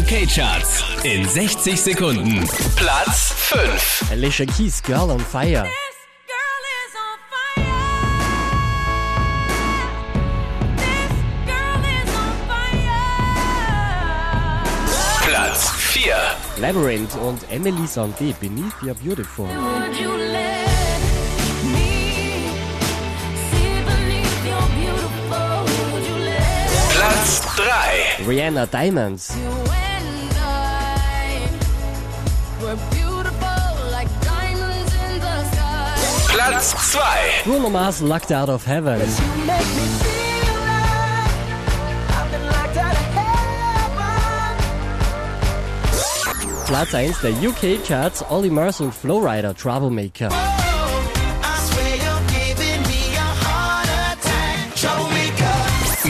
UK-Charts in 60 Sekunden. Platz 5. Alicia Keys, Girl on Fire. This girl is on fire. This girl is on fire. Platz 4. Labyrinth und Emily Sandé, Beneath Your Beautiful. Rihanna Diamonds. Platz 2. Bruno Mars Locked Out of Heaven. Platz 1 der UK-Charts Olly Murs und Flowrider Troublemaker.